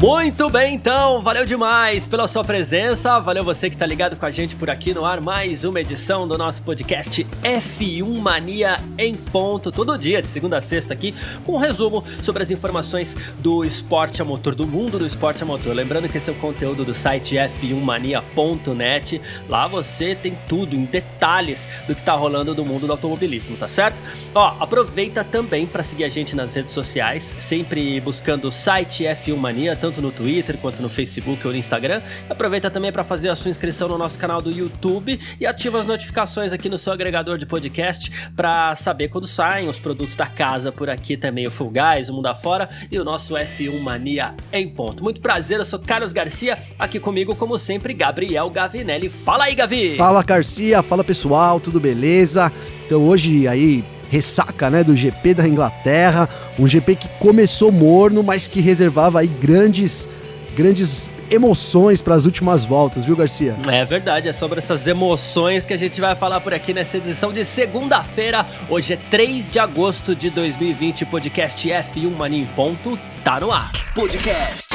Muito bem, então, valeu demais pela sua presença, valeu você que tá ligado com a gente por aqui no ar, mais uma edição do nosso podcast F1 Mania em ponto, todo dia, de segunda a sexta aqui, com um resumo sobre as informações do esporte a motor, do mundo do esporte a motor. Lembrando que esse é o conteúdo do site f1mania.net, lá você tem tudo em detalhes do que tá rolando no mundo do automobilismo, tá certo? Ó, aproveita também para seguir a gente nas redes sociais, sempre buscando o site F1 Mania, tanto no Twitter quanto no Facebook ou no Instagram. Aproveita também para fazer a sua inscrição no nosso canal do YouTube e ativa as notificações aqui no seu agregador de podcast para saber quando saem os produtos da casa por aqui também, o Full Guys, o Mundo Afora e o nosso F1 Mania em ponto. Muito prazer, eu sou Carlos Garcia, aqui comigo, como sempre, Gabriel Gavinelli. Fala aí, Gavi! Fala, Garcia, fala pessoal, tudo beleza? Então hoje aí ressaca, né, do GP da Inglaterra, um GP que começou morno, mas que reservava aí grandes grandes emoções para as últimas voltas, viu, Garcia? É verdade, é sobre essas emoções que a gente vai falar por aqui nessa edição de segunda-feira. Hoje é 3 de agosto de 2020, podcast F1 Mania em ponto, tá no ar. Podcast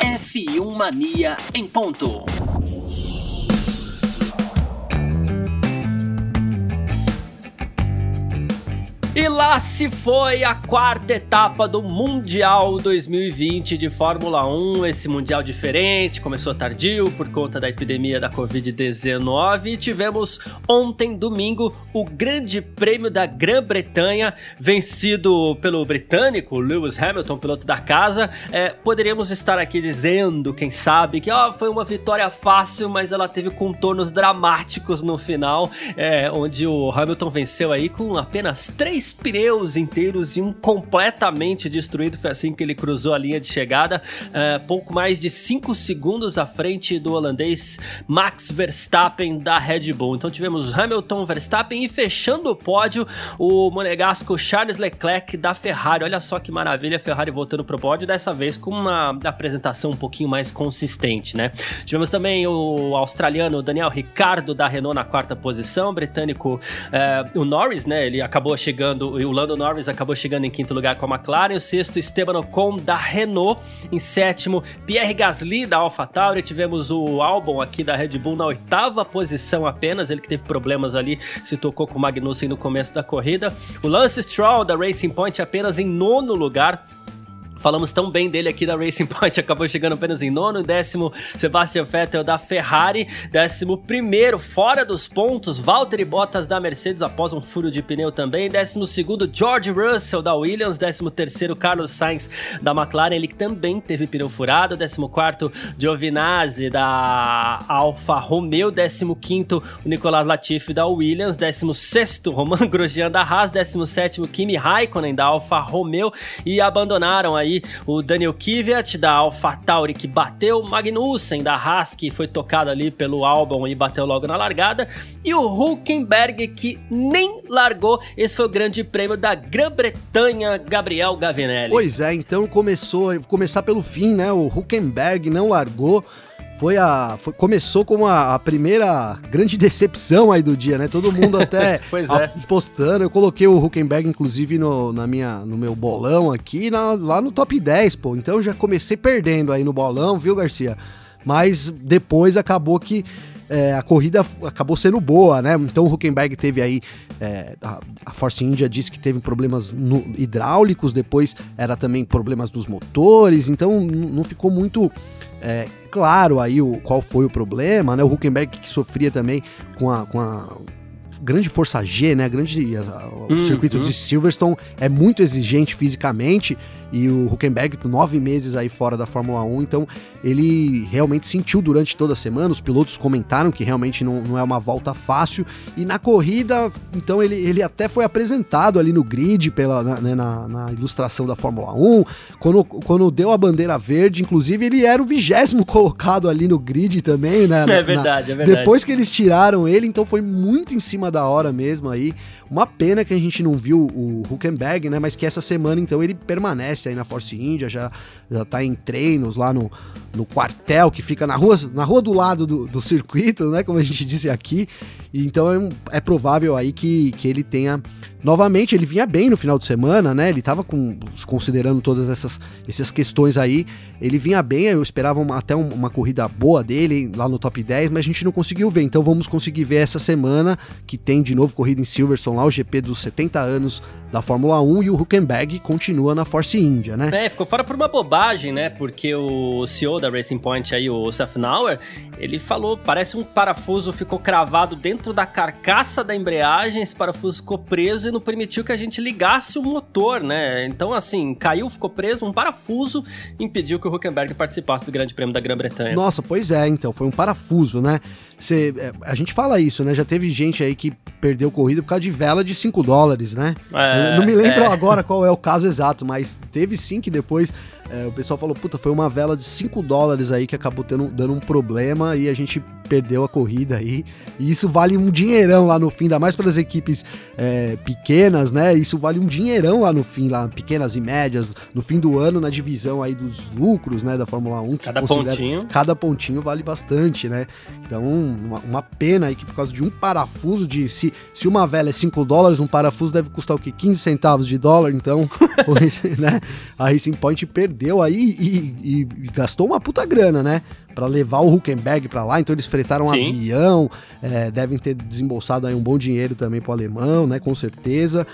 F1 Mania em ponto. E lá se foi a quarta etapa do Mundial 2020 de Fórmula 1. Esse Mundial diferente, começou tardio por conta da epidemia da Covid-19. E tivemos ontem, domingo, o Grande Prêmio da Grã-Bretanha, vencido pelo britânico Lewis Hamilton, piloto da casa. É, poderíamos estar aqui dizendo, quem sabe, que ó, foi uma vitória fácil, mas ela teve contornos dramáticos no final, é, onde o Hamilton venceu aí com apenas três três pneus inteiros e um completamente destruído. Foi assim que ele cruzou a linha de chegada, uh, pouco mais de 5 segundos à frente do holandês Max Verstappen da Red Bull. Então tivemos Hamilton, Verstappen e fechando o pódio o monegasco Charles Leclerc da Ferrari. Olha só que maravilha, a Ferrari voltando pro pódio, dessa vez com uma apresentação um pouquinho mais consistente, né? Tivemos também o australiano Daniel Ricardo da Renault na quarta posição, britânico uh, o Norris, né? Ele acabou chegando chegando, o Lando Norris acabou chegando em quinto lugar com a McLaren, o sexto Esteban Ocon da Renault, em sétimo Pierre Gasly da AlphaTauri, tivemos o Albon aqui da Red Bull na oitava posição apenas, ele que teve problemas ali, se tocou com o Magnussen no começo da corrida, o Lance Stroll da Racing Point apenas em nono lugar, Falamos tão bem dele aqui da Racing Point, acabou chegando apenas em nono. Décimo, Sebastian Vettel da Ferrari. Décimo primeiro, fora dos pontos, Valtteri Bottas da Mercedes após um furo de pneu também. Décimo segundo, George Russell da Williams. Décimo terceiro, Carlos Sainz da McLaren, ele também teve pneu furado. Décimo quarto, Giovinazzi da Alfa Romeo. Décimo quinto, Nicolas Latifi da Williams. Décimo sexto, Roman Grosjean da Haas. Décimo sétimo, Kimi Raikkonen da Alfa Romeo. E abandonaram aí aí o Daniel Kvyat da AlphaTauri que bateu, Magnussen da Haas que foi tocado ali pelo Albon e bateu logo na largada, e o Hulkenberg que nem largou. Esse foi o grande prêmio da Grã-Bretanha, Gabriel Gavinelli. Pois é, então começou, começar pelo fim, né? O Hulkenberg não largou foi a. Foi, começou como a, a, primeira grande decepção aí do dia, né? Todo mundo até é. postando. Eu coloquei o Huckenberg, inclusive, no, na minha, no meu bolão aqui, na, lá no top 10, pô. Então já comecei perdendo aí no bolão, viu, Garcia? Mas depois acabou que. É, a corrida acabou sendo boa, né? Então o Huckenberg teve aí. É, a, a, Force India disse que teve problemas no, hidráulicos, depois era também problemas dos motores, então não ficou muito é, claro aí o, qual foi o problema, né? O Huckenberg que sofria também com a, com a grande força G, né? Grande, a, o hum, circuito hum. de Silverstone é muito exigente fisicamente e o Huckenberg, nove meses aí fora da Fórmula 1, então ele realmente sentiu durante toda a semana. Os pilotos comentaram que realmente não, não é uma volta fácil. E na corrida, então ele, ele até foi apresentado ali no grid, pela, né, na, na, ilustração da Fórmula 1. Quando, quando deu a bandeira verde, inclusive, ele era o vigésimo colocado ali no grid também, né? é verdade, na, é verdade. Depois que eles tiraram ele, então foi muito em cima da hora mesmo aí. Uma pena que a gente não viu o Huckenberg, né? Mas que essa semana, então, ele permanece aí na Force India, já, já tá em treinos lá no, no quartel que fica na rua, na rua do lado do, do circuito, né? Como a gente disse aqui. Então é, é, provável aí que, que ele tenha. Novamente, ele vinha bem no final de semana, né? Ele tava com, considerando todas essas, essas questões aí. Ele vinha bem, eu esperava uma, até uma corrida boa dele lá no top 10, mas a gente não conseguiu ver. Então vamos conseguir ver essa semana que tem de novo corrida em Silverstone lá, o GP dos 70 anos da Fórmula 1 e o Huckenberg continua na Force India, né? É, ficou fora por uma bobagem, né? Porque o CEO da Racing Point aí, o Safnauer, ele falou, parece um parafuso ficou cravado dentro da carcaça da embreagem, esse parafuso ficou preso e não permitiu que a gente ligasse o motor, né? Então, assim, caiu, ficou preso, um parafuso impediu que o Huckenberg participasse do Grande Prêmio da Grã-Bretanha. Nossa, pois é, então, foi um parafuso, né? Cê, é, a gente fala isso, né? Já teve gente aí que perdeu corrida por causa de vela de 5 dólares, né? É, não me lembro é. agora qual é o caso exato, mas teve sim que depois é, o pessoal falou, puta, foi uma vela de 5 dólares aí que acabou tendo, dando um problema e a gente perdeu a corrida aí. E isso vale um dinheirão lá no fim, ainda mais para as equipes é, pequenas, né? Isso vale um dinheirão lá no fim, lá, pequenas e médias, no fim do ano, na divisão aí dos lucros, né, da Fórmula 1. cada pontinho. Cada pontinho vale bastante, né? Então, uma, uma, pena aí que por causa de um parafuso de. Se, se uma vela é 5 dólares, um parafuso deve custar o quê? 15 centavos de dólar, então, né? A Racing Point perdeu perdeu aí e, e, e gastou uma puta grana, né? Para levar o Huckenberg para lá, então eles fretaram um avião, é, devem ter desembolsado aí um bom dinheiro também para o alemão, né, com certeza.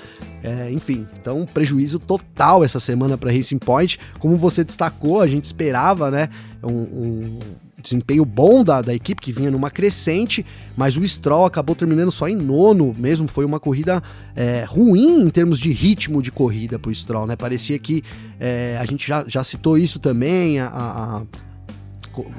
É, enfim, então prejuízo total essa semana para Racing Point. Como você destacou, a gente esperava, né, um, um desempenho bom da, da equipe, que vinha numa crescente, mas o Stroll acabou terminando só em nono mesmo. Foi uma corrida é, ruim em termos de ritmo de corrida para o Stroll, né? Parecia que é, a gente já, já citou isso também, a, a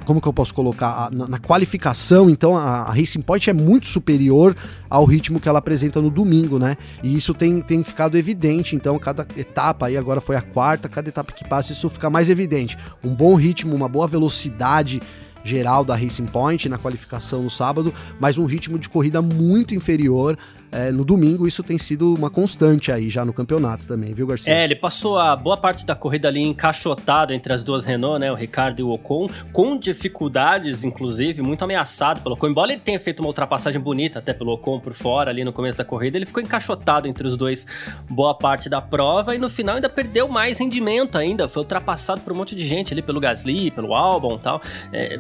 como que eu posso colocar? Na, na qualificação, então, a, a, Racing Point é muito superior ao ritmo que ela apresenta no domingo, né? E isso tem, tem ficado evidente, então, cada etapa aí agora foi a quarta, cada etapa que passa, isso fica mais evidente. Um bom ritmo, uma boa velocidade geral da Racing Point na qualificação no sábado, mas um ritmo de corrida muito inferior. É, no domingo, isso tem sido uma constante aí já no campeonato também, viu, Garcia? É, ele passou a boa parte da corrida ali encaixotado entre as duas Renault, né? O Ricardo e o Ocon, com dificuldades, inclusive, muito ameaçado pelo Ocon. Embora ele tenha feito uma ultrapassagem bonita até pelo Ocon por fora ali no começo da corrida, ele ficou encaixotado entre os dois boa parte da prova e no final ainda perdeu mais rendimento ainda. Foi ultrapassado por um monte de gente ali pelo Gasly, pelo Albon e tal. É,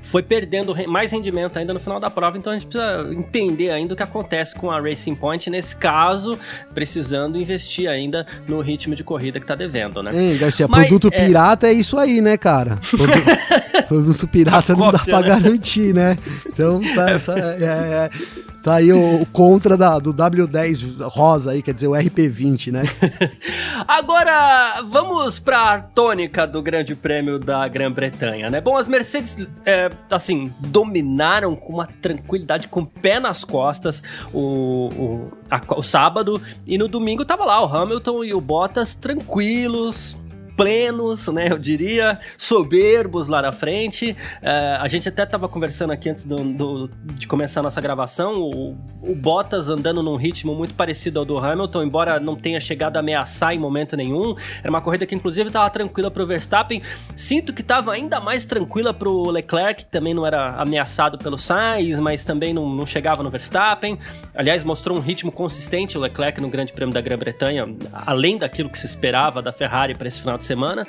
foi perdendo mais rendimento ainda no final da prova, então a gente precisa entender ainda o que acontece com a Racing Point nesse caso, precisando investir ainda no ritmo de corrida que tá devendo, né? Ei, Garcia, Mas, produto é... pirata é isso aí, né, cara? Produto, produto pirata não dá pra né? garantir, né? Então, tá, essa, é, é, Tá aí o, o contra da, do W10 rosa aí, quer dizer, o RP20, né? Agora, vamos pra tônica do Grande Prêmio da Grã-Bretanha, né? Bom, as Mercedes, é, assim, dominaram com uma tranquilidade, com o pé nas costas o, o, a, o sábado, e no domingo tava lá o Hamilton e o Bottas tranquilos, plenos, né? Eu diria, soberbos lá na frente. Uh, a gente até estava conversando aqui antes do, do, de começar a nossa gravação. O, o, Bottas andando num ritmo muito parecido ao do Hamilton, embora não tenha chegado a ameaçar em momento nenhum. Era uma corrida que, inclusive, estava tranquila para o Verstappen. Sinto que estava ainda mais tranquila para o Leclerc, que também não era ameaçado pelo Sainz, mas também não, não chegava no Verstappen. Aliás, mostrou um ritmo consistente o Leclerc no Grande Prêmio da Grã-Bretanha, além daquilo que se esperava da Ferrari para esse final de semana.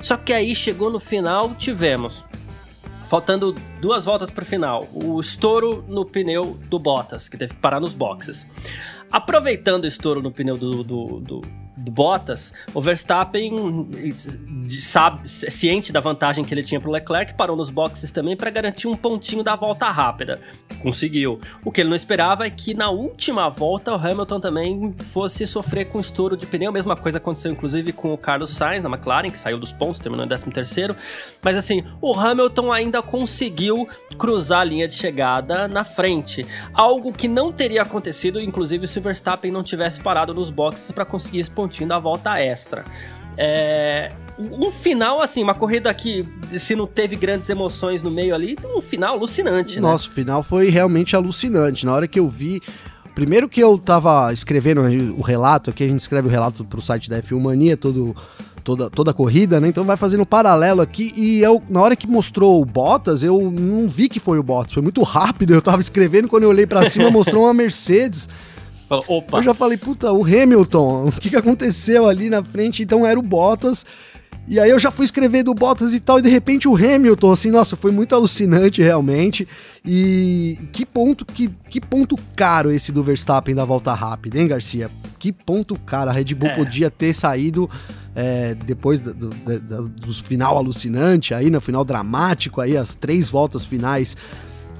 Só que aí chegou no final, tivemos faltando duas voltas para o final, o estouro no pneu do Bottas, que teve que parar nos boxes. Aproveitando o estouro no pneu do, do, do, do Bottas, o Verstappen, sabe, ciente da vantagem que ele tinha para o Leclerc, parou nos boxes também para garantir um pontinho da volta rápida. Conseguiu. O que ele não esperava é que na última volta o Hamilton também fosse sofrer com estouro de pneu. Mesma coisa aconteceu inclusive com o Carlos Sainz na McLaren, que saiu dos pontos, terminou em 13º. Mas assim, o Hamilton ainda conseguiu cruzar a linha de chegada na frente. Algo que não teria acontecido, inclusive, se o Verstappen não tivesse parado nos boxes para conseguir esse pontinho da volta extra. É, um final, assim, uma corrida que se não teve grandes emoções no meio ali, então um final alucinante, né? Nossa, o final foi realmente alucinante. Na hora que eu vi primeiro que eu tava escrevendo o relato aqui, a gente escreve o relato pro site da F1 Mania, todo toda, toda a corrida, né? Então vai fazendo um paralelo aqui. E eu, na hora que mostrou o Bottas, eu não vi que foi o Bottas. Foi muito rápido. Eu tava escrevendo, quando eu olhei para cima, mostrou uma Mercedes. Opa. Eu já falei, puta, o Hamilton, o que, que aconteceu ali na frente? Então era o Bottas. E aí eu já fui escrever do Bottas e tal, e de repente o Hamilton, assim, nossa, foi muito alucinante realmente. E que ponto, que, que ponto caro esse do Verstappen da volta rápida, hein, Garcia? Que ponto caro. A Red Bull é. podia ter saído é, depois do, do, do, do, final alucinante, aí no final dramático, aí as três voltas finais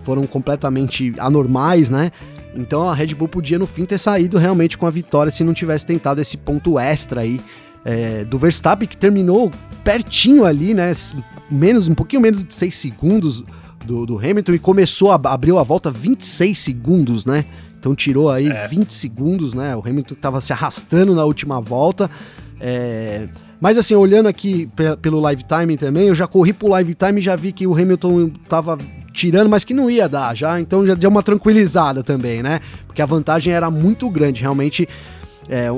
foram completamente anormais, né? Então a Red Bull podia no fim ter saído realmente com a vitória se não tivesse tentado esse ponto extra aí é, do Verstappen, que terminou pertinho ali, né? Menos, um pouquinho menos de 6 segundos do, do Hamilton e começou a abriu a volta 26 segundos, né? Então tirou aí é. 20 segundos, né? O Hamilton estava se arrastando na última volta. É... Mas assim, olhando aqui pelo live time também, eu já corri pro live time e já vi que o Hamilton tava tirando, mas que não ia dar já, então já deu uma tranquilizada também, né? Porque a vantagem era muito grande, realmente. É,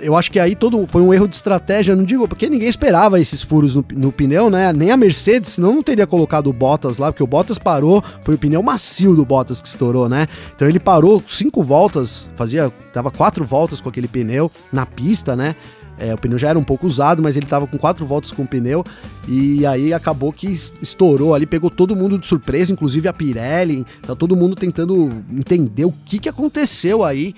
eu acho que aí todo foi um erro de estratégia, não digo, porque ninguém esperava esses furos no, no, pneu, né? Nem a Mercedes, senão não teria colocado o Bottas lá, porque o Bottas parou, foi o pneu macio do Bottas que estourou, né? Então ele parou cinco voltas, fazia, dava quatro voltas com aquele pneu na pista, né? É, o pneu já era um pouco usado, mas ele estava com quatro voltas com o pneu. E aí acabou que estourou ali, pegou todo mundo de surpresa, inclusive a Pirelli. Tá todo mundo tentando entender o que, que aconteceu aí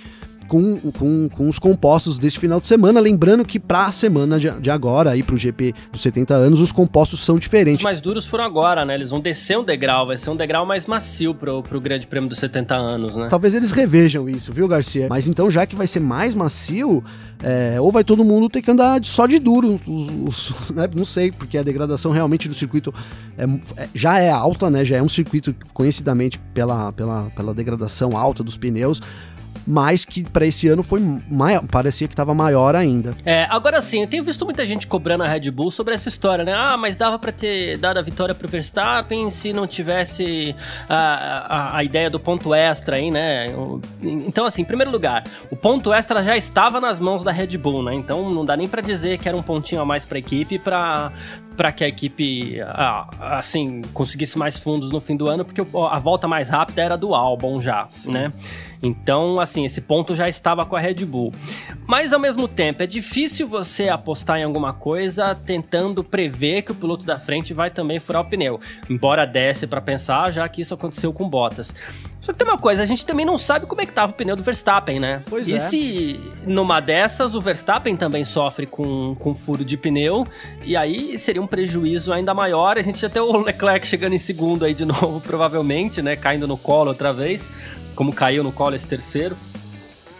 com, com, com os compostos desse final de semana. Lembrando que para a semana de, de agora, aí para o GP dos 70 anos, os compostos são diferentes. Os mais duros foram agora, né? Eles vão descer um degrau, vai ser um degrau mais macio pro, pro Grande Prêmio dos 70 anos, né? Talvez eles revejam isso, viu, Garcia? Mas então, já que vai ser mais macio, é, ou vai todo mundo ter que andar só de duro, os, os, né? não sei, porque a degradação realmente do circuito é, é, já é alta, né? Já é um circuito conhecidamente pela, pela, pela degradação alta dos pneus mas que para esse ano foi maior, parecia que estava maior ainda. É, agora sim, eu tenho visto muita gente cobrando a Red Bull sobre essa história, né? Ah, mas dava para ter dado a vitória pro Verstappen se não tivesse a, a, a, ideia do ponto extra aí, né? Então, assim, em primeiro lugar, o ponto extra já estava nas mãos da Red Bull, né? Então não dá nem para dizer que era um pontinho a mais para a equipe para para que a equipe assim conseguisse mais fundos no fim do ano, porque a volta mais rápida era do Albon já, né? Então, assim, esse ponto já estava com a Red Bull. Mas ao mesmo tempo, é difícil você apostar em alguma coisa tentando prever que o piloto da frente vai também furar o pneu. Embora desce para pensar, já que isso aconteceu com Bottas. Só que tem uma coisa, a gente também não sabe como é que tava o pneu do Verstappen, né? Pois e é. se numa dessas o Verstappen também sofre com, com furo de pneu, e aí seria um prejuízo ainda maior. A gente já tem o Leclerc chegando em segundo aí de novo, provavelmente, né? Caindo no colo outra vez como caiu no colo esse terceiro.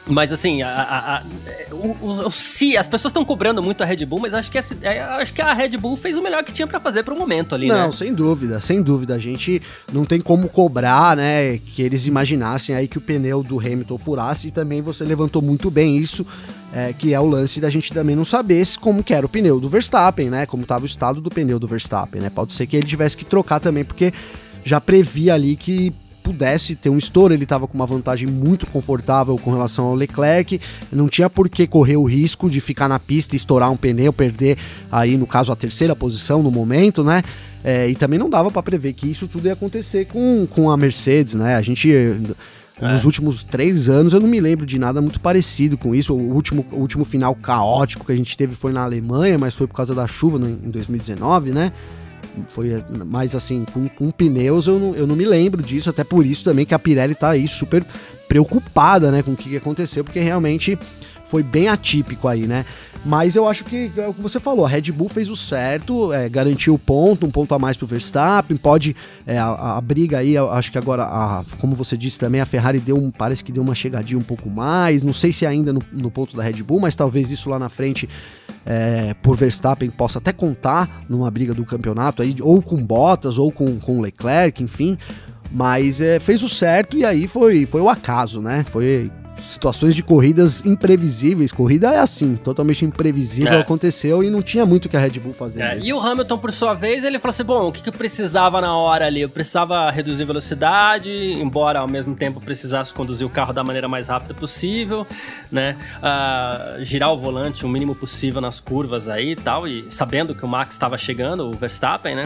Mas assim, a, a, a, o, o, se as pessoas estão cobrando muito a Red Bull, mas acho que, essa, é, acho que a Red Bull fez o melhor que tinha para fazer para o momento ali, não, né? Não, sem dúvida, sem dúvida. A gente não tem como cobrar, né, que eles imaginassem aí que o pneu do Hamilton furasse e também você levantou muito bem isso, é, que é o lance da gente também não saber como que era o pneu do Verstappen, né, como estava o estado do pneu do Verstappen, né? Pode ser que ele tivesse que trocar também, porque já previa ali que pudesse ter um estouro, ele estava com uma vantagem muito confortável com relação ao Leclerc, não tinha por que correr o risco de ficar na pista e estourar um pneu, perder aí, no caso, a terceira posição no momento, né? É, e também não dava para prever que isso tudo ia acontecer com, com a Mercedes, né? A gente. Nos é. últimos três anos eu não me lembro de nada muito parecido com isso. O último, o último final caótico que a gente teve foi na Alemanha, mas foi por causa da chuva no, em 2019, né? Foi mais assim, com, com pneus eu não, eu não me lembro disso, até por isso também que a Pirelli tá aí super preocupada, né, com o que aconteceu, porque realmente foi bem atípico aí, né? Mas eu acho que é o que você falou, a Red Bull fez o certo, é, garantiu o ponto, um ponto a mais pro Verstappen, pode é, a, a, briga aí, acho que agora, a, como você disse também, a Ferrari deu um, parece que deu uma chegadinha um pouco mais, não sei se ainda no, no ponto da Red Bull, mas talvez isso lá na frente é, por Verstappen possa até contar numa briga do campeonato aí, ou com Bottas, ou com, com Leclerc, enfim, mas é, fez o certo e aí foi, foi o acaso, né? Foi situações de corridas imprevisíveis. Corrida é assim, totalmente imprevisível, é. aconteceu e não tinha muito que a Red Bull fazer. É, e o Hamilton, por sua vez, ele falou assim: bom, o que, que eu precisava na hora ali? Eu precisava reduzir velocidade, embora ao mesmo tempo precisasse conduzir o carro da maneira mais rápida possível, né? Uh, girar o volante o mínimo possível nas curvas aí e tal, e sabendo que o Max estava chegando, o Verstappen, né?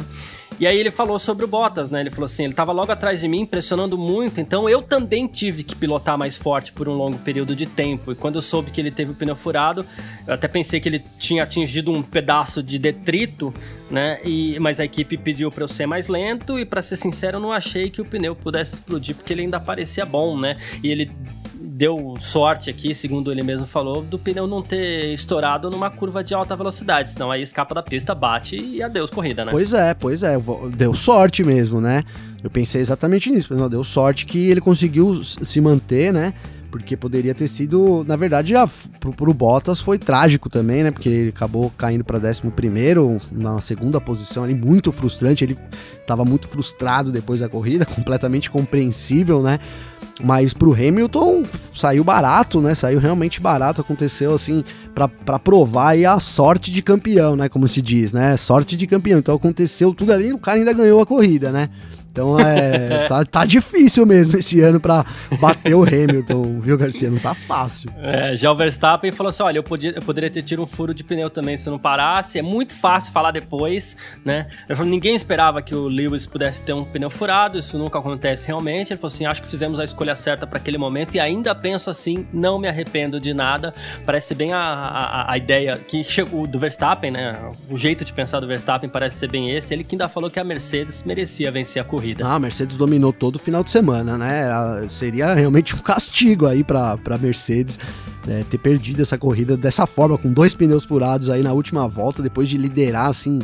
E aí ele falou sobre o Bottas, né? Ele falou assim: ele estava logo atrás de mim, pressionando muito, então eu também tive que pilotar mais forte por um longo período de tempo. E quando eu soube que ele teve o pneu furado, eu até pensei que ele tinha atingido um pedaço de detrito, né? E, mas a equipe pediu para eu ser mais lento e, para ser sincero, eu não achei que o pneu pudesse explodir porque ele ainda parecia bom, né? E ele deu sorte aqui, segundo ele mesmo falou, do pneu não ter estourado numa curva de alta velocidade, senão aí escapa da pista, bate e adeus corrida, né? Pois é, pois é, deu sorte mesmo, né? Eu pensei exatamente nisso, mas não, deu sorte que ele conseguiu se manter, né? Porque poderia ter sido, na verdade, já pro, pro Bottas foi trágico também, né? Porque ele acabou caindo para 11 na segunda posição ali, muito frustrante. Ele estava muito frustrado depois da corrida, completamente compreensível, né? Mas pro Hamilton saiu barato, né? Saiu realmente barato. Aconteceu assim para provar aí a sorte de campeão, né? Como se diz, né? Sorte de campeão. Então aconteceu tudo ali o cara ainda ganhou a corrida, né? Então é. tá, tá difícil mesmo esse ano para bater o Hamilton, viu, Garcia? Não tá fácil. É, já o Verstappen falou assim: olha, eu, podia, eu poderia ter tido um furo de pneu também se não parasse. É muito fácil falar depois, né? Ele falou: ninguém esperava que o Lewis pudesse ter um pneu furado, isso nunca acontece realmente. Ele falou assim: acho que fizemos a escolha certa para aquele momento e ainda penso assim, não me arrependo de nada. Parece bem a, a, a ideia que chegou do Verstappen, né? O jeito de pensar do Verstappen parece ser bem esse. Ele que ainda falou que a Mercedes merecia vencer a corrida corrida. Ah, a Mercedes dominou todo o final de semana, né? Seria realmente um castigo aí para a Mercedes né, ter perdido essa corrida dessa forma, com dois pneus furados aí na última volta, depois de liderar assim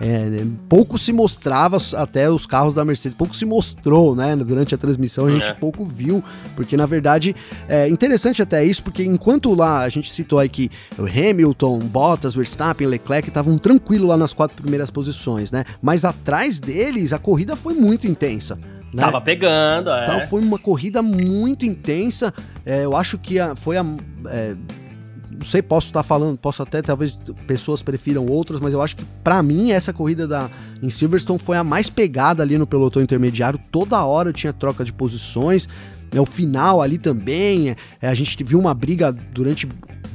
é, pouco se mostrava até os carros da Mercedes, pouco se mostrou, né? Durante a transmissão a gente é. pouco viu, porque na verdade é interessante até isso, porque enquanto lá a gente citou aí que o Hamilton, Bottas, Verstappen, Leclerc estavam tranquilos lá nas quatro primeiras posições, né? Mas atrás deles a corrida foi muito intensa. Né? Tava pegando, é. Então foi uma corrida muito intensa. É, eu acho que a, foi a. É, não sei, posso estar falando, posso até talvez pessoas prefiram outras, mas eu acho que para mim essa corrida da em Silverstone foi a mais pegada ali no pelotão intermediário. Toda hora tinha troca de posições. É, o final ali também, é, a gente viu uma briga durante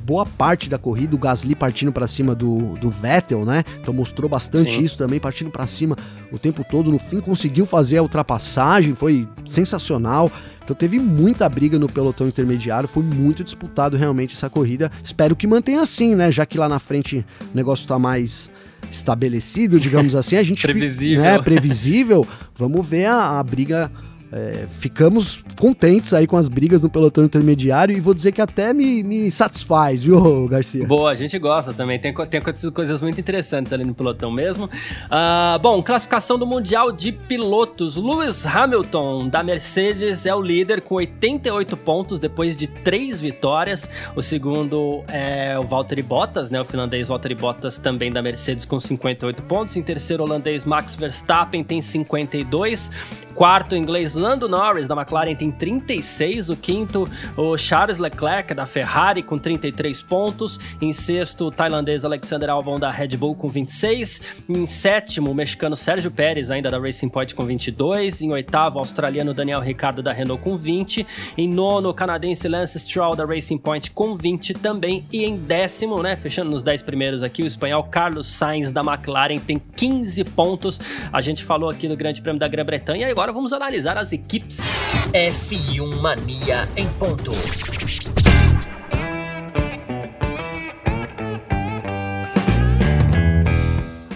boa parte da corrida, o Gasly partindo para cima do, do Vettel, né? Então mostrou bastante Sim. isso também, partindo para cima o tempo todo. No fim conseguiu fazer a ultrapassagem, foi sensacional. Então teve muita briga no pelotão intermediário, foi muito disputado realmente essa corrida. Espero que mantenha assim, né? Já que lá na frente o negócio tá mais estabelecido, digamos assim, a gente previsível, né, previsível. Vamos ver a, a briga é, ficamos contentes aí com as brigas no pelotão intermediário e vou dizer que até me, me satisfaz, viu, Garcia? Boa, a gente gosta também. Tem, tem acontecido coisas muito interessantes ali no pelotão mesmo. Uh, bom, classificação do Mundial de Pilotos. Lewis Hamilton, da Mercedes, é o líder com 88 pontos depois de três vitórias. O segundo é o Valtteri Bottas, né? O finlandês Valtteri Bottas também da Mercedes com 58 pontos. Em terceiro, o holandês Max Verstappen tem 52. Quarto, inglês Lando Norris, da McLaren, tem 36. O quinto, o Charles Leclerc, da Ferrari, com 33 pontos. Em sexto, o tailandês Alexander Albon, da Red Bull, com 26. Em sétimo, o mexicano Sérgio Pérez, ainda da Racing Point, com 22. Em oitavo, o australiano Daniel Ricciardo, da Renault, com 20. Em nono, o canadense Lance Stroll, da Racing Point, com 20 também. E em décimo, né, fechando nos 10 primeiros aqui, o espanhol Carlos Sainz, da McLaren, tem 15 pontos. A gente falou aqui no Grande Prêmio da Grã-Bretanha e agora vamos analisar as equipes. F1 Mania em ponto.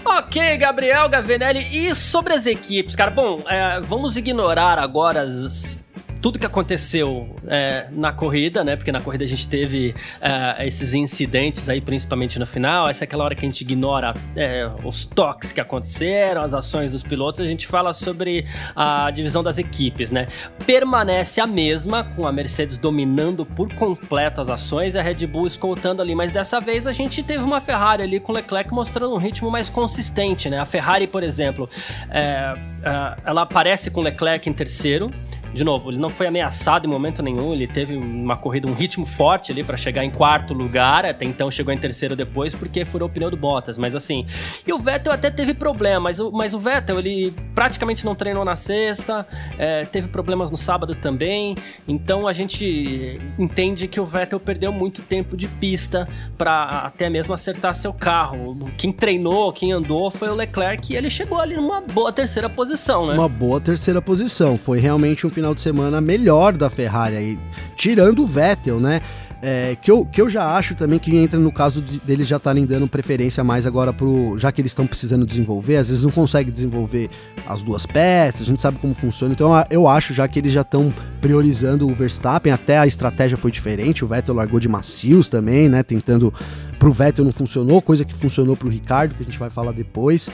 Ok, Gabriel Gavinelli. E sobre as equipes, cara? Bom, é, vamos ignorar agora as tudo que aconteceu é, na corrida, né? Porque na corrida a gente teve é, esses incidentes aí, principalmente no final. Essa é aquela hora que a gente ignora é, os toques que aconteceram, as ações dos pilotos. A gente fala sobre a divisão das equipes, né? Permanece a mesma, com a Mercedes dominando por completo as ações e a Red Bull escoltando ali. Mas dessa vez a gente teve uma Ferrari ali com Leclerc mostrando um ritmo mais consistente, né? A Ferrari, por exemplo, é, é, ela aparece com Leclerc em terceiro de novo, ele não foi ameaçado em momento nenhum, ele teve uma corrida, um ritmo forte ali para chegar em quarto lugar, até então chegou em terceiro depois porque furou o pneu do Bottas, mas assim, e o Vettel até teve problema, mas o, mas o Vettel, ele praticamente não treinou na sexta, é, teve problemas no sábado também, então a gente entende que o Vettel perdeu muito tempo de pista para até mesmo acertar seu carro. Quem treinou, quem andou foi o Leclerc e ele chegou ali numa boa terceira posição, né? Uma boa terceira posição. Foi realmente um final de semana melhor da Ferrari aí, tirando o Vettel, né? É, que, eu, que eu já acho também que entra no caso de, deles já estarem dando preferência mais agora pro. Já que eles estão precisando desenvolver, às vezes não consegue desenvolver as duas peças, a gente sabe como funciona. Então eu acho já que eles já estão priorizando o Verstappen, até a estratégia foi diferente, o Vettel largou de macios também, né? Tentando. Pro Vettel não funcionou, coisa que funcionou pro Ricardo, que a gente vai falar depois.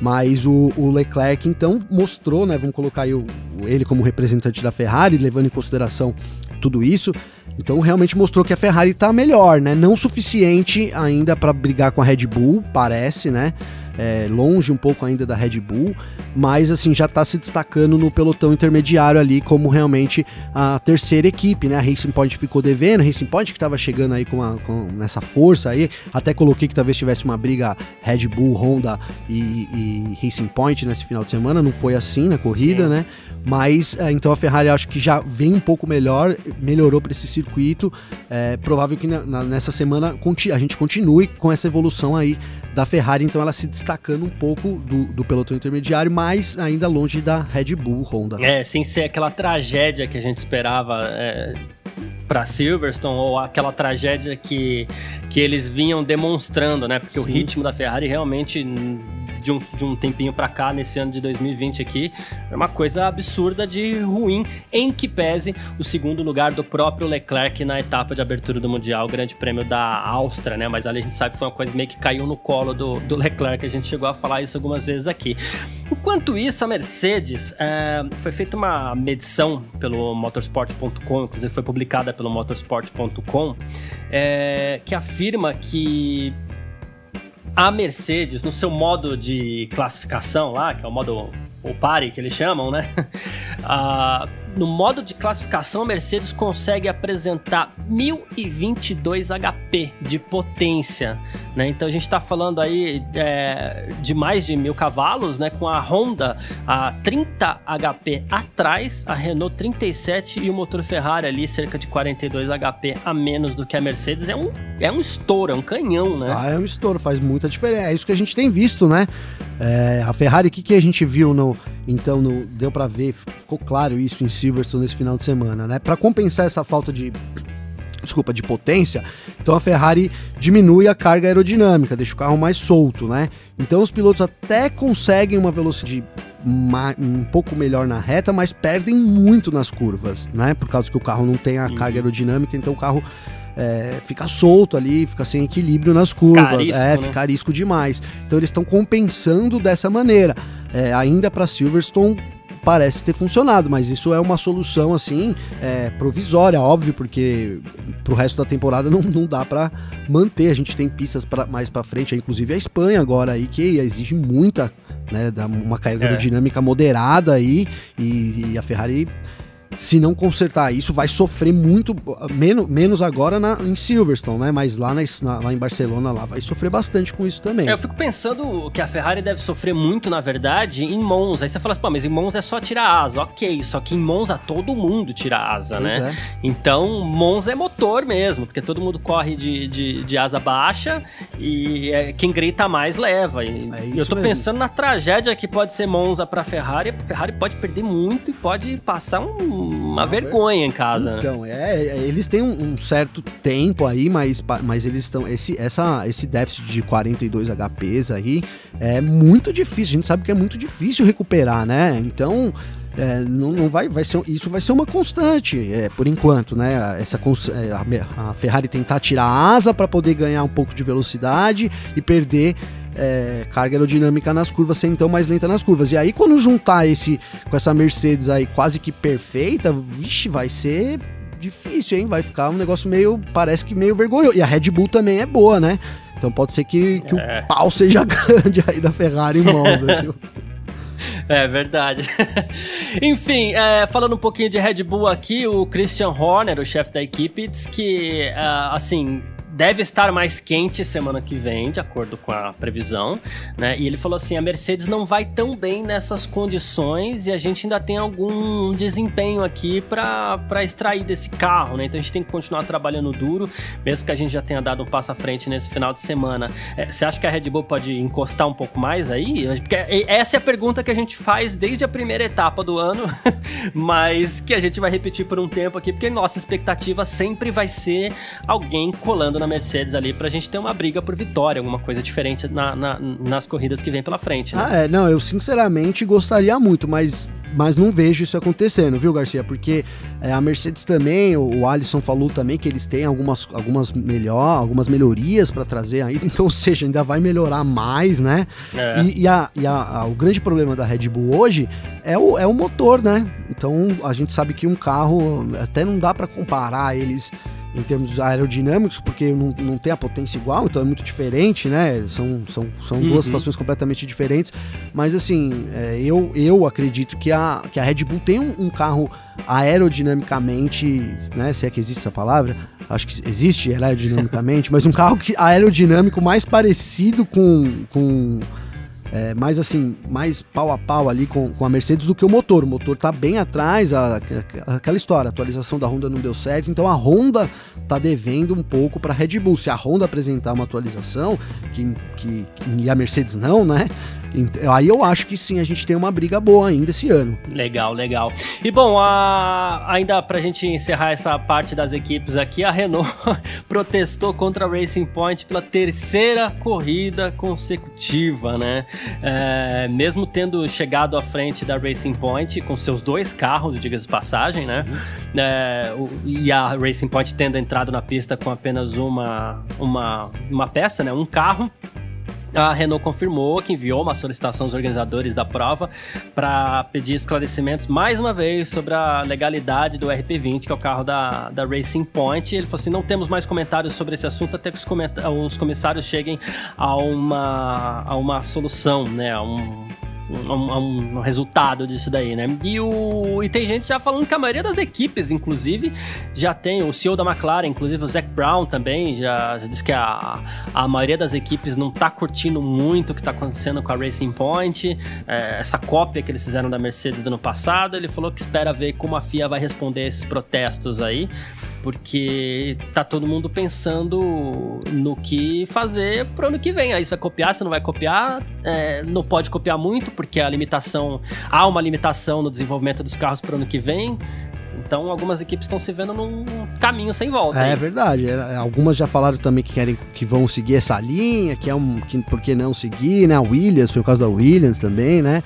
Mas o, o, Leclerc, então, mostrou, né? Vamos colocar aí o, ele como representante da Ferrari, levando em consideração tudo isso. Então realmente mostrou que a Ferrari está melhor, né? Não suficiente ainda para brigar com a Red Bull, parece, né? É, longe um pouco ainda da Red Bull, mas assim já está se destacando no pelotão intermediário ali como realmente a terceira equipe, né? A Racing Point ficou devendo, a Racing Point que estava chegando aí com, a, com nessa força aí, até coloquei que talvez tivesse uma briga Red Bull, Honda e, e Racing Point nesse final de semana, não foi assim na corrida, Sim. né? Mas é, então a Ferrari acho que já vem um pouco melhor, melhorou para esse circuito. É provável que na, nessa semana a gente continue com essa evolução aí da Ferrari, então ela se destacando um pouco do, do pelotão intermediário, mas ainda longe da Red Bull Honda. É, sem ser aquela tragédia que a gente esperava. É para Silverstone ou aquela tragédia que, que eles vinham demonstrando, né? Porque Sim. o ritmo da Ferrari realmente de um, de um tempinho para cá, nesse ano de 2020 aqui, é uma coisa absurda de ruim, em que pese o segundo lugar do próprio Leclerc na etapa de abertura do Mundial, o Grande Prêmio da Áustria, né? Mas ali a gente sabe que foi uma coisa meio que caiu no colo do, do Leclerc, a gente chegou a falar isso algumas vezes aqui. Enquanto isso, a Mercedes é, foi feita uma medição pelo motorsport.com, inclusive foi publicada pelo motorsport.com, é, que afirma que a Mercedes, no seu modo de classificação lá, que é o modo o pare que eles chamam, né? Ah, no modo de classificação, a Mercedes consegue apresentar 1022 HP de potência, né? Então a gente está falando aí é, de mais de mil cavalos, né? Com a Honda a 30 HP atrás, a Renault 37 e o motor Ferrari ali cerca de 42 HP a menos do que a Mercedes. É um, é um estouro, é um canhão, né? Ah, é um estouro, faz muita diferença. É isso que a gente tem visto, né? É, a Ferrari, o que, que a gente viu no. Então, no, deu para ver, ficou claro isso em Silverstone nesse final de semana, né? Para compensar essa falta de desculpa, de potência, então a Ferrari diminui a carga aerodinâmica, deixa o carro mais solto, né? Então os pilotos até conseguem uma velocidade um pouco melhor na reta, mas perdem muito nas curvas, né? Por causa que o carro não tem a uhum. carga aerodinâmica, então o carro é, fica solto ali, fica sem equilíbrio nas curvas, carisco, é, né? fica risco demais. Então eles estão compensando dessa maneira. É, ainda para Silverstone parece ter funcionado, mas isso é uma solução assim é, provisória, óbvio, porque pro resto da temporada não, não dá para manter. A gente tem pistas pra, mais para frente, inclusive a Espanha agora aí que exige muita, né, uma carga é. aerodinâmica moderada aí e, e a Ferrari se não consertar isso, vai sofrer muito, menos, menos agora na, em Silverstone, né? Mas lá, na, lá em Barcelona, lá vai sofrer bastante com isso também. É, eu fico pensando que a Ferrari deve sofrer muito, na verdade, em Monza. Aí você fala assim, pô, mas em Monza é só tirar asa. Ok, só que em Monza todo mundo tira asa, pois né? É. Então, Monza é motor mesmo, porque todo mundo corre de, de, de asa baixa e é, quem grita mais leva. E é eu tô mesmo. pensando na tragédia que pode ser Monza pra Ferrari. A Ferrari pode perder muito e pode passar um uma vergonha em casa. Né? Então, né? é, eles têm um, um, certo tempo aí, mas, mas eles estão. Esse, essa, esse déficit de 42 HPs aí é muito difícil. A gente sabe que é muito difícil recuperar, né? Então. É, não, não, vai, vai ser, isso vai ser uma constante, é, por enquanto, né? Essa, é, a, a Ferrari tentar tirar a asa para poder ganhar um pouco de velocidade e perder é, carga aerodinâmica nas curvas, ser então mais lenta nas curvas. E aí, quando juntar esse com essa Mercedes aí quase que perfeita, vixe, vai ser difícil, hein? Vai ficar um negócio meio, parece que meio vergonhoso. E a Red Bull também é boa, né? Então pode ser que, que é. o pau seja grande aí da Ferrari em viu? É verdade. Enfim, é, falando um pouquinho de Red Bull aqui, o Christian Horner, o chefe da equipe, diz que, uh, assim, deve estar mais quente semana que vem, de acordo com a previsão, né? E ele falou assim: a Mercedes não vai tão bem nessas condições e a gente ainda tem algum desempenho aqui para extrair desse carro, né? Então a gente tem que continuar trabalhando duro, mesmo que a gente já tenha dado um passo à frente nesse final de semana. É, você acha que a Red Bull pode encostar um pouco mais aí? Porque essa é a pergunta que a gente faz desde a primeira etapa do ano, mas que a gente vai repetir por um tempo aqui, porque nossa expectativa sempre vai ser alguém colando na Mercedes ali pra gente ter uma briga por vitória, alguma coisa diferente na, na, nas corridas que vem pela frente. Né? Ah, é, não, eu sinceramente gostaria muito, mas mas não vejo isso acontecendo, viu, Garcia? Porque é, a Mercedes também, o, o Alisson falou também que eles têm algumas, algumas, melhor, algumas melhorias para trazer aí, então, ou seja, ainda vai melhorar mais, né? É. E, e, a, e a, a, o grande problema da Red Bull hoje é o, é o motor, né? Então a gente sabe que um carro até não dá para comparar eles em termos aerodinâmicos, porque não, não tem a potência igual, então é muito diferente, né? São, são, são uhum. duas situações completamente diferentes. Mas assim, é, eu, eu acredito que a, que a Red Bull tem um, um, carro aerodinamicamente, né? Se é que existe essa palavra, acho que existe aerodinamicamente, mas um carro que, aerodinâmico mais parecido com. com é, mais assim, mais pau a pau ali com, com a Mercedes do que o motor. O motor tá bem atrás, a, a, aquela história, a atualização da Honda não deu certo, então a Honda tá devendo um pouco para a Red Bull. Se a Honda apresentar uma atualização que, que, que, e a Mercedes não, né? Aí eu acho que sim, a gente tem uma briga boa ainda esse ano. Legal, legal. E bom, a... ainda pra gente encerrar essa parte das equipes aqui, a Renault protestou contra a Racing Point pela terceira corrida consecutiva, né? É, mesmo tendo chegado à frente da Racing Point com seus dois carros, diga-se de passagem, né? É, e a Racing Point tendo entrado na pista com apenas uma, uma, uma peça, né? Um carro a Renault confirmou que enviou uma solicitação aos organizadores da prova para pedir esclarecimentos mais uma vez sobre a legalidade do RP20, que é o carro da, da Racing Point. Ele falou assim: não temos mais comentários sobre esse assunto até que os, os comissários cheguem a uma, a uma solução, né? A um, um, um, resultado disso daí, né? E, o, e tem gente já falando que a maioria das equipes, inclusive, já tem o CEO da McLaren, inclusive o Zac Brown também, já, já disse que a, a maioria das equipes não tá curtindo muito o que tá acontecendo com a Racing Point, é, essa cópia que eles fizeram da Mercedes do ano passado. Ele falou que espera ver como a FIA vai responder a esses protestos aí porque tá todo mundo pensando no que fazer pro ano que vem. Aí você vai copiar, você não vai copiar, é, não pode copiar muito, porque a limitação. Há uma limitação no desenvolvimento dos carros pro ano que vem. Então, algumas equipes estão se vendo num caminho sem volta. É, é verdade. É, algumas já falaram também que querem que vão seguir essa linha, que é um. Que, por que não seguir, né? A Williams, foi o caso da Williams também, né?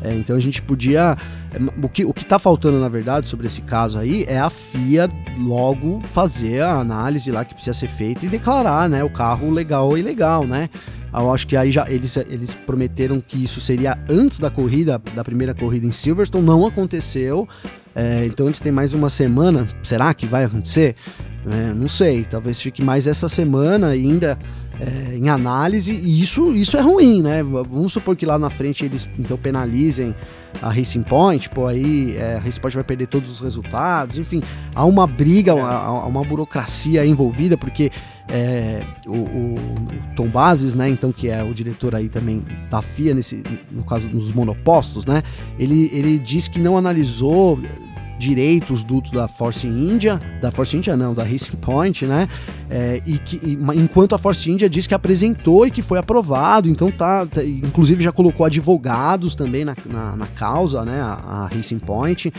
É, então a gente podia. É, o que, o que tá faltando, na verdade, sobre esse caso aí é a FIA logo fazer a análise lá que precisa ser feita e declarar, né? O carro legal ou ilegal, né? Eu acho que aí já eles, eles prometeram que isso seria antes da corrida, da primeira corrida em Silverstone, não aconteceu. É, então eles têm mais uma semana. Será que vai acontecer? É, não sei. Talvez fique mais essa semana ainda é, em análise. E isso, isso é ruim, né? Vamos supor que lá na frente eles então penalizem a Racing Point, pô, aí é, a Racing Point vai perder todos os resultados, enfim, há uma briga, há, há uma burocracia envolvida, porque é, o, o, Tom Bases, né, então que é o diretor aí também da FIA nesse, no caso dos monopostos, né, ele, ele diz que não analisou direito os dutos da Force India, da Force India não, da Racing Point, né? É, e que e, enquanto a Force India diz que apresentou e que foi aprovado, então tá, tá inclusive já colocou advogados também na, na, na causa, né? A, a, Racing Point.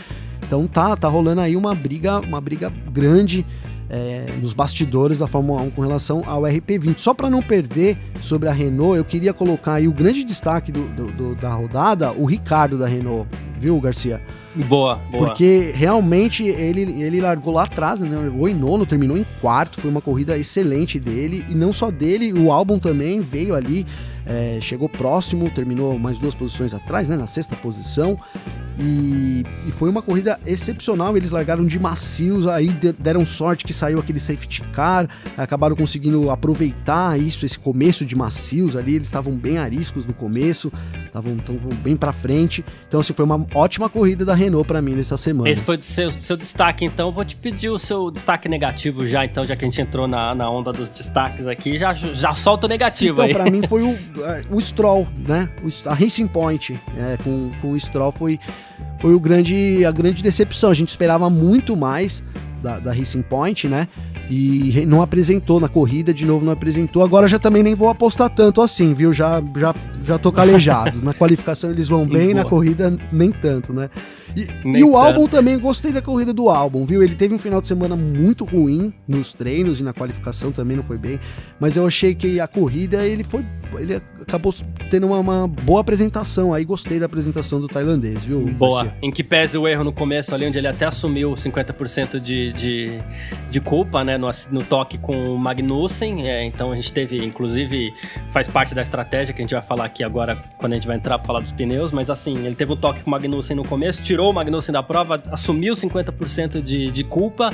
Então tá, tá rolando aí uma briga, uma briga grande é, nos bastidores da Fórmula 1 com relação ao RP20. Só para não perder sobre a Renault, eu queria colocar aí o grande destaque do, do, do, da rodada, o Ricardo da Renault, viu, Garcia? Boa, boa. Porque realmente ele, ele largou lá atrás, né? Largou em nono, terminou em quarto. Foi uma corrida excelente dele. E não só dele, o álbum também veio ali, é, chegou próximo, terminou mais duas posições atrás, né? Na sexta posição. E, e, foi uma corrida excepcional. Eles largaram de macios, aí deram sorte que saiu aquele safety car, acabaram conseguindo aproveitar isso, esse começo de macios ali. Eles estavam bem ariscos no começo, estavam bem para frente. Então, assim, foi uma ótima corrida da Renault para mim nessa semana. Esse foi o seu, seu destaque, então. Vou te pedir o seu destaque negativo já, então, já que a gente entrou na, na onda dos destaques aqui, já, já solta o negativo então, aí. Então, pra mim foi o, é, o Stroll, né? A Racing Point é, com, com o Stroll foi foi o grande, a grande decepção. A gente esperava muito mais da, da Racing Point, né? E não apresentou na corrida, de novo não apresentou. Agora já também nem vou apostar tanto assim, viu? Já, já, já tô calejado. na qualificação eles vão bem, na corrida nem tanto, né? E, e o álbum também, gostei da corrida do álbum, viu? Ele teve um final de semana muito ruim nos treinos e na qualificação também não foi bem. Mas eu achei que a corrida ele foi. Ele acabou tendo uma, uma boa apresentação. Aí gostei da apresentação do tailandês, viu? Boa. Garcia? Em que pese o erro no começo ali, onde ele até assumiu 50% de, de, de culpa, né? No, no toque com o Magnussen. É, então a gente teve, inclusive, faz parte da estratégia que a gente vai falar aqui agora quando a gente vai entrar para falar dos pneus. Mas assim, ele teve um toque com o Magnussen no começo, tirou tirou o Magnussen da prova, assumiu 50% de, de culpa,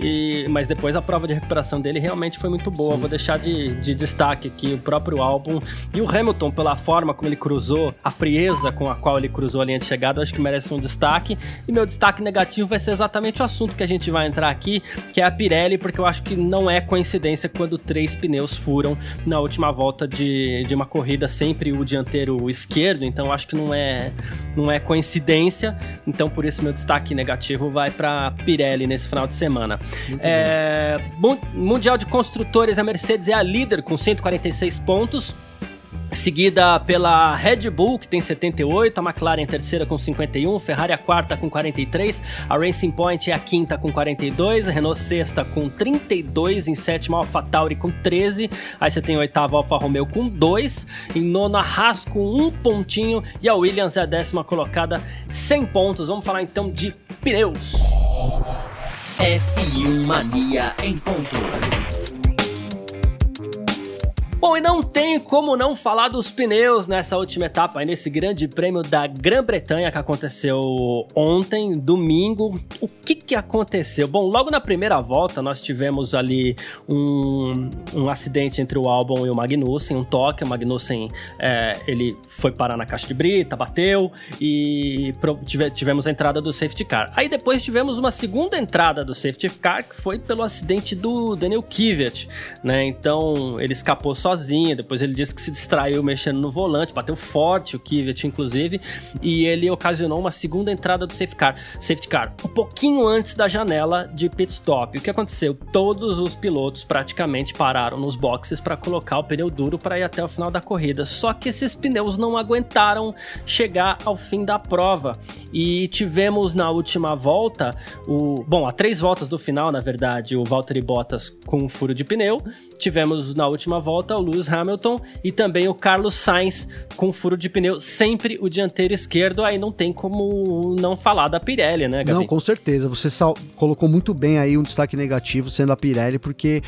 e, mas depois a prova de recuperação dele realmente foi muito boa. Sim. Vou deixar de, de destaque aqui o próprio álbum e o Hamilton, pela forma como ele cruzou, a frieza com a qual ele cruzou a linha de chegada, eu acho que merece um destaque. E meu destaque negativo vai ser exatamente o assunto que a gente vai entrar aqui, que é a Pirelli, porque eu acho que não é coincidência quando três pneus furam na última volta de, de uma corrida, sempre o dianteiro esquerdo, então acho que não é, não é coincidência. Então, por isso, meu destaque negativo vai para Pirelli nesse final de semana. É, mundial de Construtores, a Mercedes é a líder com 146 pontos seguida pela Red Bull, que tem 78, a McLaren em terceira com 51, Ferrari a quarta com 43, a Racing Point é a quinta com 42, a Renault sexta com 32, em sétima Alfa Tauri com 13, aí você tem a oitava Alfa Romeo com 2, em nona Haas com um pontinho e a Williams é a décima colocada 100 pontos. Vamos falar então de pneus. F1 Mania em ponto. Bom, e não tem como não falar dos pneus nessa última etapa, nesse grande prêmio da Grã-Bretanha que aconteceu ontem, domingo. O que que aconteceu? Bom, logo na primeira volta nós tivemos ali um, um acidente entre o Albon e o Magnussen, um toque. O Magnussen é, ele foi parar na caixa de brita, bateu e tivemos a entrada do safety car. Aí depois tivemos uma segunda entrada do safety car que foi pelo acidente do Daniel Kvyat, né? Então ele escapou só sozinho. Depois ele disse que se distraiu mexendo no volante, bateu forte o Kvyat, inclusive, e ele ocasionou uma segunda entrada do safety car, safety car um pouquinho antes da janela de pit stop. O que aconteceu? Todos os pilotos praticamente pararam nos boxes para colocar o pneu duro para ir até o final da corrida. Só que esses pneus não aguentaram chegar ao fim da prova e tivemos na última volta o, bom, a três voltas do final, na verdade, o Valtteri Bottas com um furo de pneu. Tivemos na última volta o Lewis Hamilton e também o Carlos Sainz com furo de pneu, sempre o dianteiro esquerdo. Aí não tem como não falar da Pirelli, né, Gabi? Não, com certeza. Você colocou muito bem aí um destaque negativo sendo a Pirelli, porque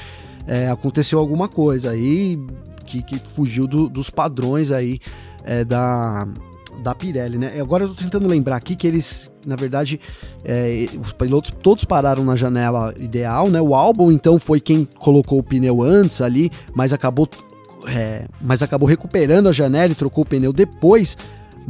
é, aconteceu alguma coisa aí que, que fugiu do, dos padrões aí é, da, da Pirelli, né? Agora eu tô tentando lembrar aqui que eles, na verdade, é, os pilotos todos pararam na janela ideal, né? O álbum então foi quem colocou o pneu antes ali, mas acabou, é, mas acabou recuperando a janela e trocou o pneu depois.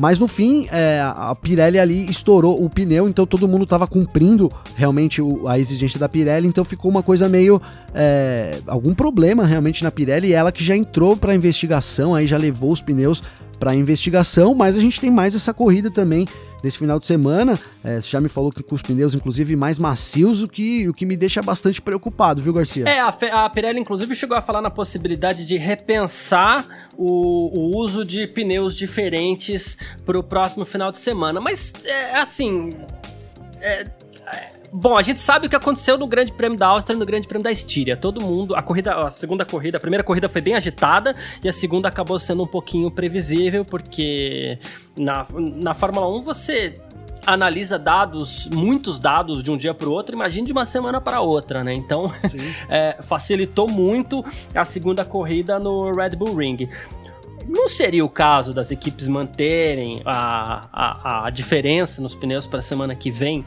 Mas no fim, é, a Pirelli ali estourou o pneu, então todo mundo estava cumprindo realmente o, a exigência da Pirelli, então ficou uma coisa meio. É, algum problema realmente na Pirelli, ela que já entrou para investigação, aí já levou os pneus para investigação, mas a gente tem mais essa corrida também nesse final de semana. É, você já me falou que com os pneus, inclusive, mais macios, o que, o que me deixa bastante preocupado, viu, Garcia? É, a, a Pirelli, inclusive, chegou a falar na possibilidade de repensar o, o uso de pneus diferentes para o próximo final de semana. Mas, é, assim. É, Bom, a gente sabe o que aconteceu no Grande Prêmio da Áustria e no Grande Prêmio da Estíria. Todo mundo, a corrida, a segunda corrida, a primeira corrida foi bem agitada e a segunda acabou sendo um pouquinho previsível, porque na, na Fórmula 1 você analisa dados, muitos dados de um dia para o outro, imagine de uma semana para outra, né? Então, é, facilitou muito a segunda corrida no Red Bull Ring. Não seria o caso das equipes manterem a, a, a diferença nos pneus para a semana que vem?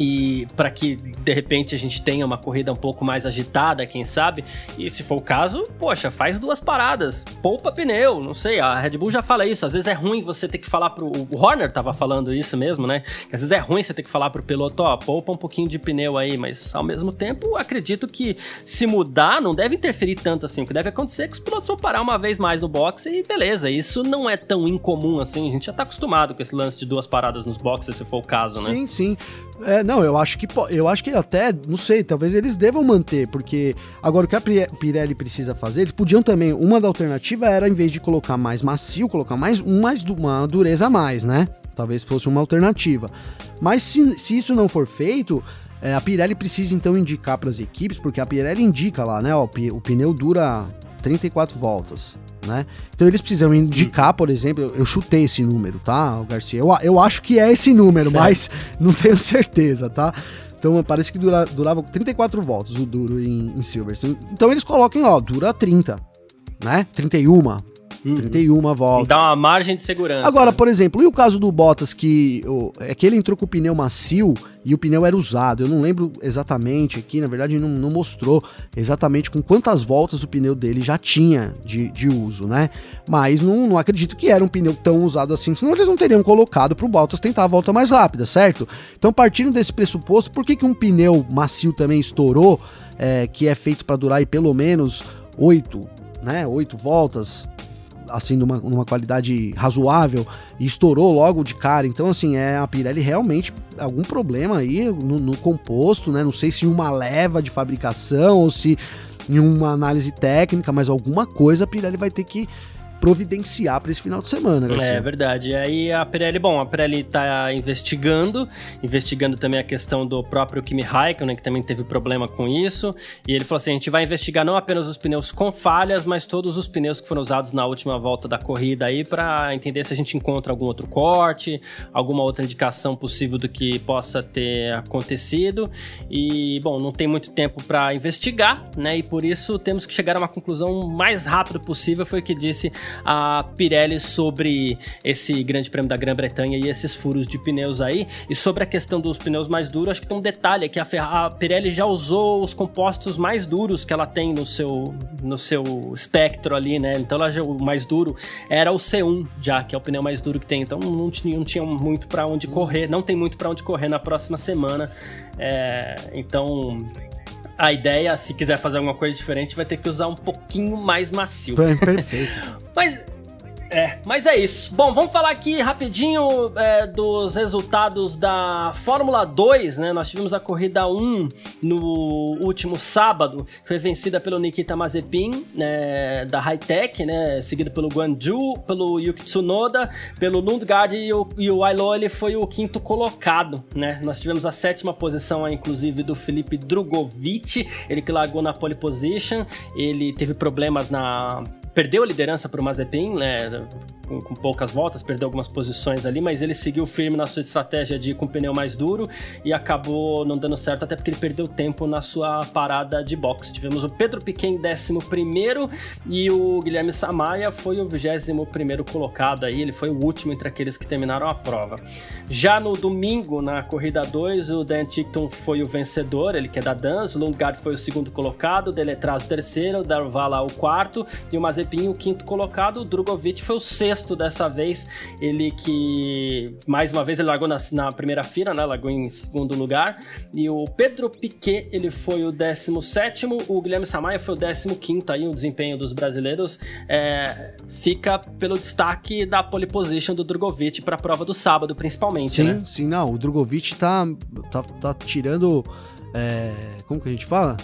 E para que de repente a gente tenha uma corrida um pouco mais agitada, quem sabe. E se for o caso, poxa, faz duas paradas, poupa pneu, não sei, a Red Bull já fala isso. Às vezes é ruim você ter que falar pro o Horner tava falando isso mesmo, né? Que às vezes é ruim você ter que falar pro piloto, ó, poupa um pouquinho de pneu aí, mas ao mesmo tempo acredito que se mudar não deve interferir tanto assim. O que deve acontecer é que os pilotos vão parar uma vez mais no box e beleza, isso não é tão incomum assim. A gente já tá acostumado com esse lance de duas paradas nos boxes, se for o caso, né? Sim, sim. É, não, eu acho que eu acho que até, não sei, talvez eles devam manter, porque agora o que a Pirelli precisa fazer, eles podiam também, uma da alternativa era em vez de colocar mais macio, colocar mais um uma dureza a mais, né? Talvez fosse uma alternativa. Mas se, se isso não for feito, é, a Pirelli precisa então indicar para as equipes, porque a Pirelli indica lá, né? Ó, o pneu dura 34 voltas né? Então eles precisam indicar, por exemplo, eu chutei esse número, tá, Garcia? Eu, eu acho que é esse número, certo. mas não tenho certeza, tá? Então parece que dura, durava 34 voltas o duro em, em Silverstone. Então eles coloquem, ó, dura 30, né? 31, Uhum. 31 voltas. Dá uma margem de segurança. Agora, né? por exemplo, e o caso do Bottas, que o, é que ele entrou com o pneu macio e o pneu era usado. Eu não lembro exatamente aqui, na verdade não, não mostrou exatamente com quantas voltas o pneu dele já tinha de, de uso, né? Mas não, não acredito que era um pneu tão usado assim, senão eles não teriam colocado para o Bottas tentar a volta mais rápida, certo? Então, partindo desse pressuposto, por que, que um pneu macio também estourou, é, que é feito para durar aí pelo menos oito, né, oito voltas, assim, numa, numa qualidade razoável e estourou logo de cara. Então, assim, é a Pirelli realmente algum problema aí no, no composto, né? Não sei se uma leva de fabricação ou se em uma análise técnica, mas alguma coisa a Pirelli vai ter que providenciar para esse final de semana. Garcia. É verdade. E aí a Pirelli, bom, a Pirelli tá investigando, investigando também a questão do próprio Kimi Raikkonen, que também teve problema com isso. E ele falou assim: a gente vai investigar não apenas os pneus com falhas, mas todos os pneus que foram usados na última volta da corrida aí para entender se a gente encontra algum outro corte, alguma outra indicação possível do que possa ter acontecido. E bom, não tem muito tempo para investigar, né? E por isso temos que chegar a uma conclusão mais rápido possível, foi o que disse a Pirelli sobre esse Grande Prêmio da Grã-Bretanha e esses furos de pneus aí. E sobre a questão dos pneus mais duros, acho que tem um detalhe que a, a Pirelli já usou os compostos mais duros que ela tem no seu, no seu espectro ali, né? Então ela já, o mais duro era o C1 já, que é o pneu mais duro que tem. Então não tinha, não tinha muito para onde correr, não tem muito para onde correr na próxima semana. É, então a ideia, se quiser fazer alguma coisa diferente, vai ter que usar um pouquinho mais macio. Perfeito. Mas é, mas é isso. Bom, vamos falar aqui rapidinho é, dos resultados da Fórmula 2, né? Nós tivemos a corrida 1 no último sábado, foi vencida pelo Nikita Mazepin, né, da Hightech, né? Seguido pelo Guanju, pelo Yuki Tsunoda, pelo Lundgaard e o, e o Ailo, ele foi o quinto colocado, né? Nós tivemos a sétima posição, inclusive, do Felipe Drogovic, ele que largou na pole position, ele teve problemas na perdeu a liderança para o Mazepin, né? com, com, poucas voltas, perdeu algumas posições ali, mas ele seguiu firme na sua estratégia de ir com pneu mais duro e acabou não dando certo, até porque ele perdeu tempo na sua parada de box. Tivemos o Pedro Piquet em 11 e o Guilherme Samaia foi o 21 colocado aí, ele foi o último entre aqueles que terminaram a prova. Já no domingo, na corrida 2, o Dan Tickton foi o vencedor, ele que é da Dans, o Lundgaard foi o segundo colocado, o Deletraz o terceiro, o Darvala o quarto e o Mazepin o quinto colocado, o Drogovic foi o sexto dessa vez. Ele que, mais uma vez, ele largou na, na primeira fila, né? Largou em segundo lugar. E o Pedro Piquet, ele foi o 17 o Guilherme Samaia foi o 15 aí, o desempenho dos brasileiros é, fica pelo destaque da pole position do Drogovic para a prova do sábado, principalmente, sim, né? Sim, não, o Drogovic tá, tá, tá tirando, é, como que a gente fala?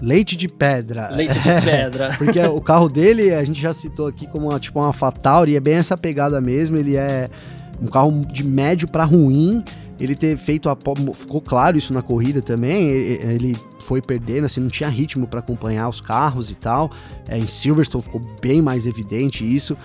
Leite de pedra. Leite de pedra. Porque o carro dele, a gente já citou aqui como uma, tipo uma Fatal, e é bem essa pegada mesmo. Ele é um carro de médio para ruim. Ele ter feito a. Ficou claro isso na corrida também. Ele, ele foi perdendo, assim, não tinha ritmo para acompanhar os carros e tal. É, em Silverstone ficou bem mais evidente isso.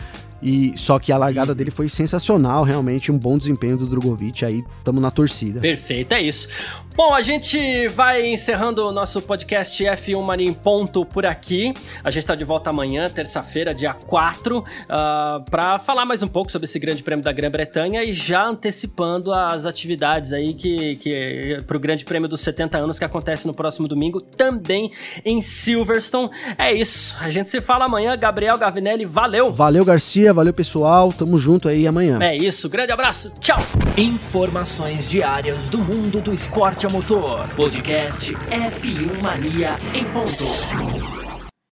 E só que a largada dele foi sensacional, realmente um bom desempenho do Drogovic. Aí estamos na torcida. Perfeito, é isso. Bom, a gente vai encerrando o nosso podcast F1 Mania em ponto por aqui. A gente está de volta amanhã, terça-feira, dia 4, uh, para falar mais um pouco sobre esse Grande Prêmio da Grã-Bretanha e já antecipando as atividades aí que, que para o Grande Prêmio dos 70 anos que acontece no próximo domingo, também em Silverstone. É isso. A gente se fala amanhã. Gabriel Gavinelli, valeu. Valeu, Garcia. Valeu, pessoal. Tamo junto aí amanhã. É isso. Grande abraço. Tchau. Informações diárias do mundo do esporte a motor. Podcast F1 Mania em ponto.